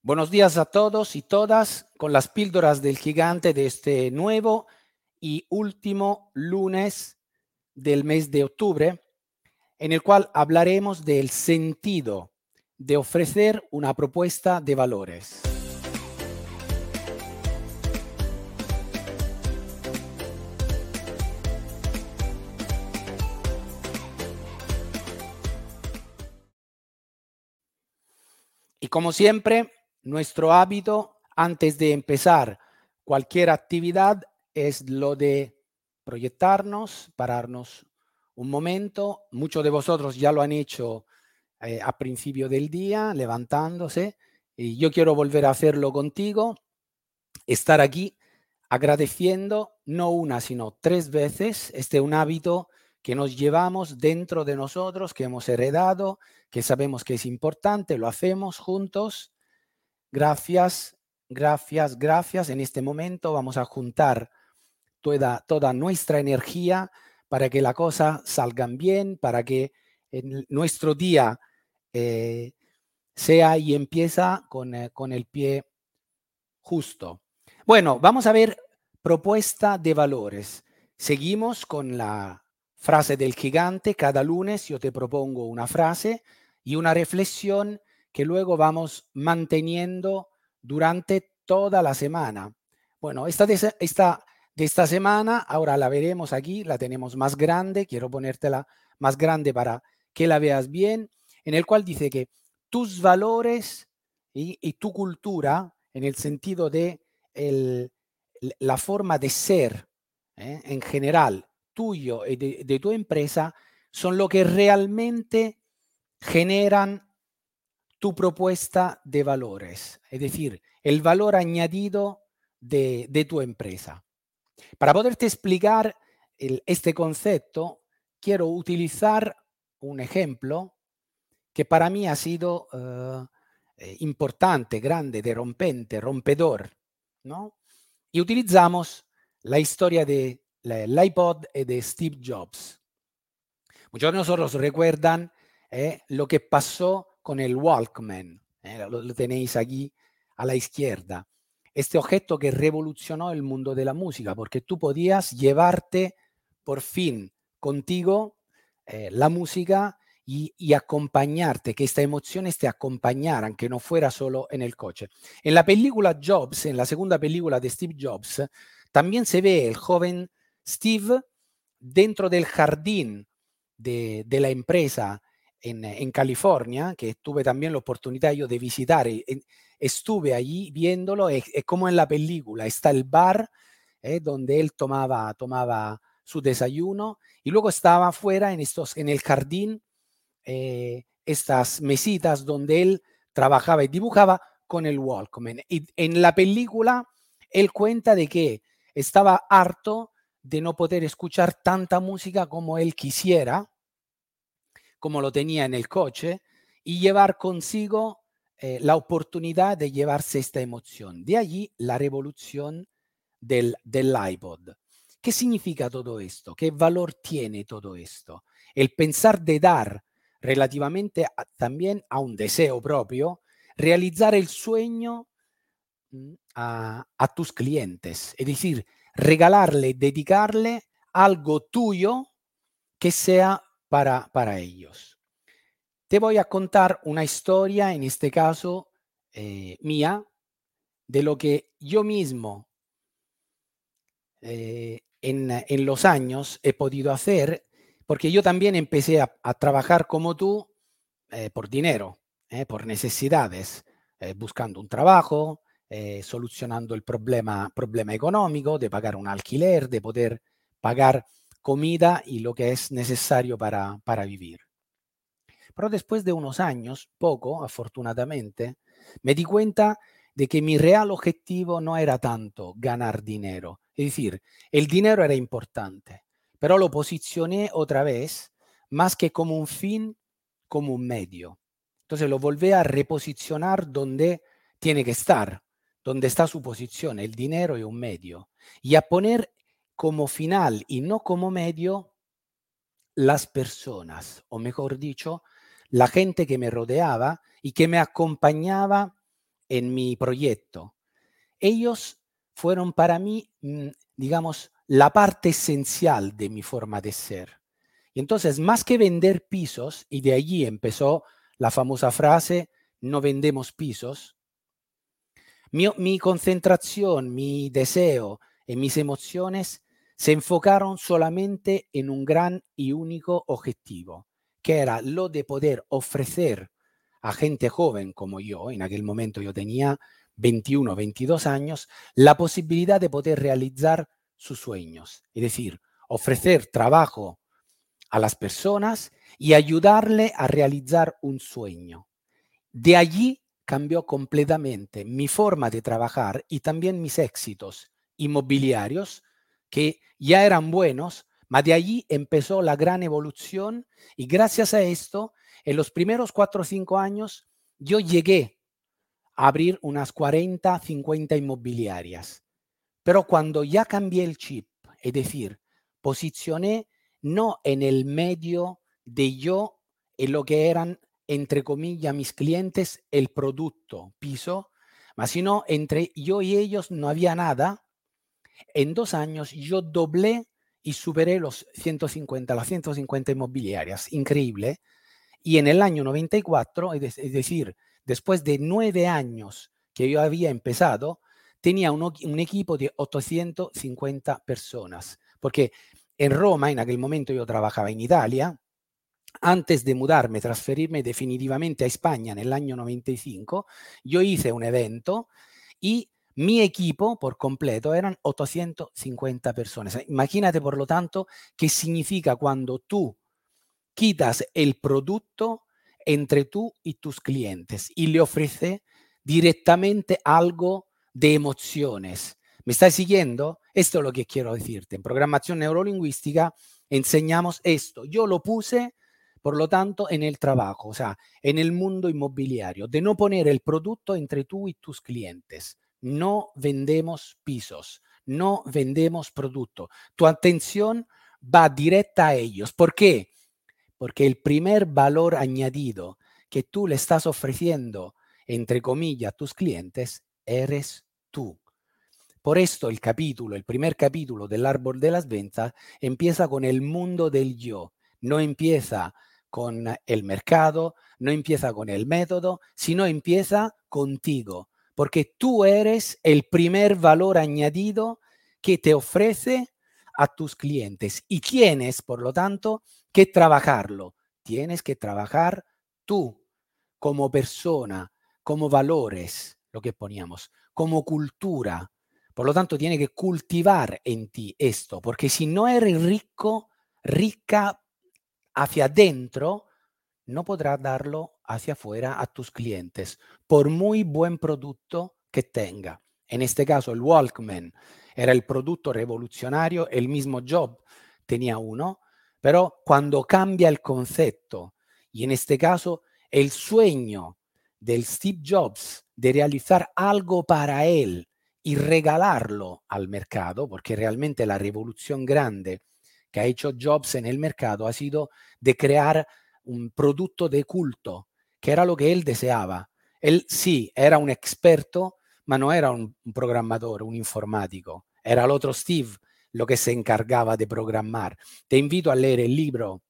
Buenos días a todos y todas con las píldoras del gigante de este nuevo y último lunes del mes de octubre, en el cual hablaremos del sentido de ofrecer una propuesta de valores. Y como siempre, nuestro hábito antes de empezar cualquier actividad es lo de proyectarnos, pararnos un momento. Muchos de vosotros ya lo han hecho eh, a principio del día, levantándose. Y yo quiero volver a hacerlo contigo, estar aquí agradeciendo no una, sino tres veces. Este es un hábito que nos llevamos dentro de nosotros, que hemos heredado, que sabemos que es importante, lo hacemos juntos Gracias, gracias, gracias. En este momento vamos a juntar toda, toda nuestra energía para que la cosa salgan bien, para que nuestro día eh, sea y empieza con, eh, con el pie justo. Bueno, vamos a ver propuesta de valores. Seguimos con la frase del gigante. Cada lunes yo te propongo una frase y una reflexión que luego vamos manteniendo durante toda la semana. Bueno, esta de, esta esta semana, ahora la veremos aquí, la tenemos más grande, quiero ponértela más grande para que la veas bien, en el cual dice que tus valores y, tu cultura, en el sentido de la forma de ser ¿eh? en general, tuyo y de tu empresa, son lo que realmente generan tu propuesta de valores, es decir, el valor añadido de, tu empresa. Para poderte explicar este concepto, quiero utilizar un ejemplo que para mí ha sido eh, eh, importante, grande, de rompente, rompedor, ¿no? Y utilizamos la historia de iPod y de Steve Jobs. Muchos de nosotros recuerdan eh, lo que pasó con el Walkman. Eh, lo, tenéis aquí a la izquierda. Este objeto que revolucionó el mundo de la música, porque tú podías llevarte por fin contigo eh, la música y, acompañarte, que esta emociones te acompañaran, que no fuera solo en el coche. En la película Jobs, en la segunda película de Steve Jobs, también se ve el joven Steve dentro del jardín de, de la empresa en, California, que tuve también la oportunidad yo de visitar, y, estuve allí viéndolo, es, como en la película, está el bar eh, donde él tomaba, tomaba su desayuno y luego estaba afuera en, estos, en el jardín, eh, estas mesitas donde él trabajaba y dibujaba con el Walkman. Y en la película, él cuenta de que estaba harto de no poder escuchar tanta música como él quisiera, como lo tenía en el coche, y llevar consigo eh, la oportunidad de llevarse esta emoción. De allí la revolución del, del iPod. ¿Qué significa todo esto? ¿Qué valor tiene todo esto? El pensar de dar relativamente también a un deseo propio, realizar el sueño mm, a, a, tus clientes, es decir, regalarle, dedicarle algo tuyo que sea para, para ellos. Te voy a contar una historia, en este caso eh, mía, de lo que yo mismo eh, en, en, los años he podido hacer, porque yo también empecé a, trabajar como tú eh, por dinero, por necesidades, buscando un trabajo, solucionando el problema, problema económico de pagar un alquiler, de poder pagar comida y lo que es necesario para, para vivir. Pero después de unos años, poco afortunadamente, me di cuenta de que mi real objetivo no era tanto ganar dinero. Es decir, el dinero era importante, pero lo posicioné otra vez más que como un fin, como un medio. Entonces lo volví a reposicionar donde tiene que estar, donde está su posición, el dinero es un medio, y a poner como final y no como medio las personas, o mejor dicho, la gente que me rodeaba y que me acompañaba en mi proyecto, ellos fueron para mí, mm, digamos, la parte esencial de mi forma de ser. Y entonces, más que vender pisos, y de allí empezó la famosa frase, no vendemos pisos, mi, concentración, mi deseo y mis emociones se enfocaron solamente en un gran y único objetivo, que era lo de poder ofrecer a gente joven como yo, en aquel momento yo tenía 21, 22 años, la posibilidad de poder realizar sus sueños, es decir, ofrecer trabajo a las personas y ayudarle a realizar un sueño. De allí cambió completamente mi forma de trabajar y también mis éxitos inmobiliarios, que ya eran buenos, pero de allí empezó la gran evolución y gracias a esto, en los primeros cuatro o cinco años, yo llegué a abrir unas 40, 50 inmobiliarias. Pero cuando ya cambié el chip, es decir, posicioné no en el medio de yo en lo que eran entre comillas, mis clientes el producto piso, mas sino entre yo y ellos no había nada. En dos años yo doblé y superé los 150, las 150 inmobiliarias, increíble. Y en el año 94, es decir, después de nueve años que yo había empezado, tenía un, un equipo de 850 personas, porque en Roma, en aquel momento yo trabajaba en Italia, antes de mudarme, transferirme definitivamente a España en el año 95, yo hice un evento y mi equipo por completo eran 850 personas. Imagínate, por lo tanto, qué significa cuando tú quitas el producto entre tú y tus clientes y le ofreces directamente algo de emociones. ¿Me estás siguiendo? Esto es lo que quiero decirte. En programación neurolingüística enseñamos esto. Yo lo puse por lo tanto, en el trabajo, o sea, en el mundo inmobiliario, de no poner el producto entre tú y tus clientes. No vendemos pisos, no vendemos producto. Tu atención va directa a ellos. ¿Por qué? Porque el primer valor añadido que tú le estás ofreciendo, entre comillas, a tus clientes, eres tú. Por esto el capítulo, el primer capítulo del árbol de las ventas, empieza con el mundo del yo. No empieza con el mercado, no empieza con el método, sino empieza contigo, porque tú eres el primer valor añadido que te ofrece a tus clientes y tienes, por lo tanto, que trabajarlo. Tienes que trabajar tú como persona, como valores, lo que poníamos, como cultura. Por lo tanto, tiene que cultivar en ti esto, porque si no eres rico, rica hacia adentro, no podrás darlo hacia afuera a tus clientes, por muy buen producto que tenga. En este caso, el Walkman era el producto revolucionario, el mismo Job tenía uno, pero cuando cambia el concepto, y en este caso el sueño del Steve Jobs de realizar algo para él y regalarlo al mercado, porque realmente la revolución grande que ha hecho Jobs en el mercado ha sido de crear un producto de culto, que era lo que él deseaba. Él sí, era un experto, pero no era un, programador, un informático. Era el otro Steve lo que se encargaba de programar. Te invito a leer el libro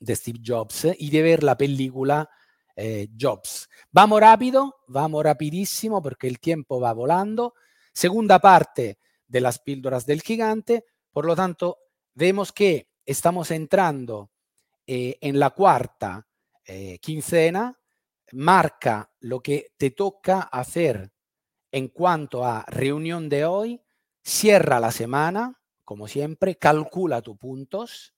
de Steve Jobs y de ver la película eh, Jobs. Vamos rápido, vamos rapidísimo porque el tiempo va volando. Segunda parte de las píldoras del gigante. Por lo tanto, vemos que estamos entrando eh, en la cuarta eh, quincena, marca lo que te toca hacer en cuanto a reunión de hoy, cierra la semana, como siempre, calcula tus puntos,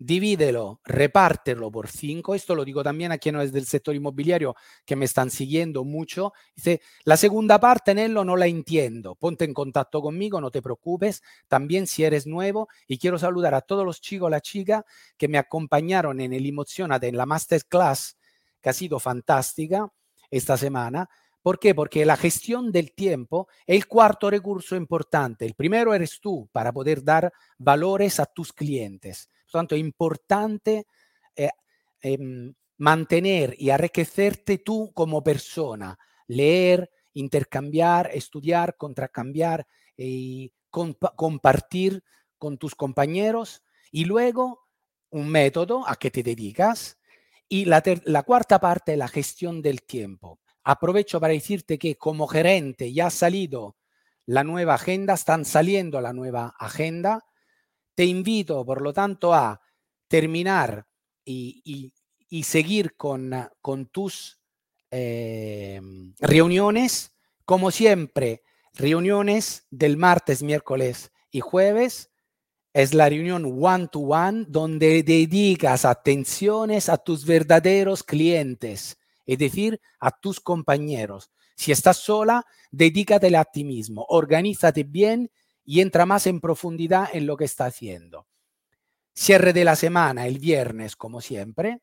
divídelo, repártelo por cinco. Esto lo digo también a quienes es del sector inmobiliario que me están siguiendo mucho. Dice, la segunda parte, Nello, no la entiendo. Ponte en contacto conmigo, no te preocupes. También si eres nuevo y quiero saludar a todos los chicos, la chica que me acompañaron en el Emocionate, en la masterclass, que ha sido fantástica esta semana. ¿Por qué? Porque la gestión del tiempo es el cuarto recurso importante. El primero eres tú para poder dar valores a tus clientes. Por tanto, es importante eh, eh, mantener y enriquecerte tú como persona, leer, intercambiar, estudiar, contracambiar y compartir con tus compañeros. Y luego un método a que te dedicas. Y la, la cuarta parte, la gestión del tiempo. Aprovecho para decirte que como gerente ya ha salido la nueva agenda, están saliendo la nueva agenda. Te invito, por lo tanto, a terminar y, seguir con, tus eh, reuniones. Como siempre, reuniones del martes, miércoles y jueves. Es la reunión one-to-one -one donde dedicas atenciones a tus verdaderos clientes, es decir, a tus compañeros. Si estás sola, dedícatele a ti mismo, organízate bien y entra más en profundidad en lo que está haciendo. Cierre de la semana el viernes, como siempre,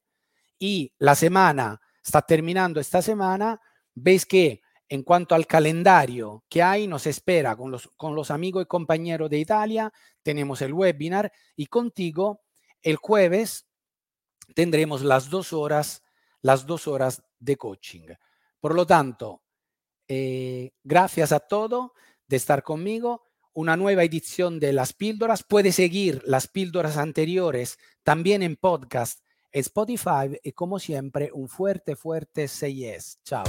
y la semana está terminando esta semana. Veis que en cuanto al calendario que hay, nos espera con los, con los amigos y compañeros de Italia, tenemos el webinar y contigo el jueves tendremos las dos horas, las dos horas de coaching. Por lo tanto, eh, gracias a todo de estar conmigo. Una nueva edición de las píldoras. Puede seguir las píldoras anteriores también en podcast Spotify y como siempre un fuerte, fuerte 6 Chao.